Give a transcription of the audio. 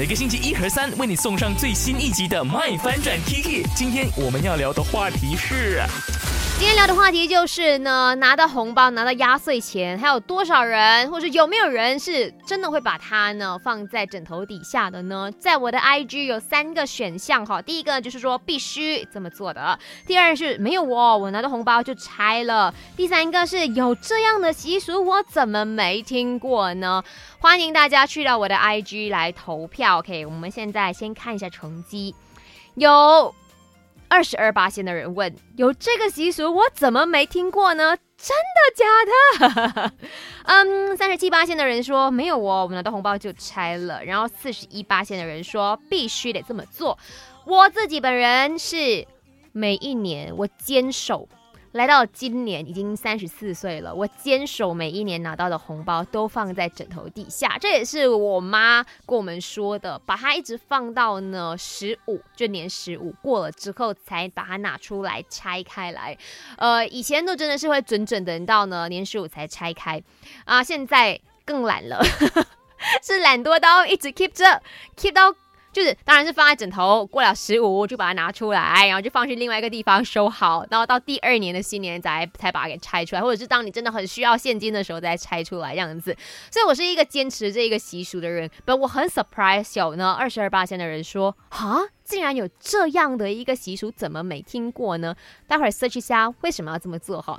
每个星期一和三为你送上最新一集的《麦翻转 Kiki》。今天我们要聊的话题是。今天聊的话题就是呢，拿到红包、拿到压岁钱，还有多少人，或者有没有人是真的会把它呢放在枕头底下的呢？在我的 IG 有三个选项哈，第一个就是说必须这么做的，第二是没有我，我拿到红包就拆了，第三个是有这样的习俗，我怎么没听过呢？欢迎大家去到我的 IG 来投票。OK，我们现在先看一下成绩，有。二十二八线的人问：“有这个习俗，我怎么没听过呢？真的假的？” 嗯，三十七八线的人说：“没有哦，我们拿到红包就拆了。”然后四十一八线的人说：“必须得这么做。”我自己本人是每一年我坚守。来到今年已经三十四岁了，我坚守每一年拿到的红包都放在枕头底下，这也是我妈跟我们说的，把它一直放到呢十五，就年十五过了之后才把它拿出来拆开来。呃，以前都真的是会准准等到呢年十五才拆开，啊，现在更懒了，是懒多到一直 keep 着，keep 到。就是，当然是放在枕头，过了十五就把它拿出来，然后就放去另外一个地方收好，然后到第二年的新年才才把它给拆出来，或者是当你真的很需要现金的时候再拆出来这样子。所以我是一个坚持这一个习俗的人，本，我很 surprise 有呢二十二八线的人说，哈，竟然有这样的一个习俗，怎么没听过呢？待会儿 search 一下为什么要这么做哈。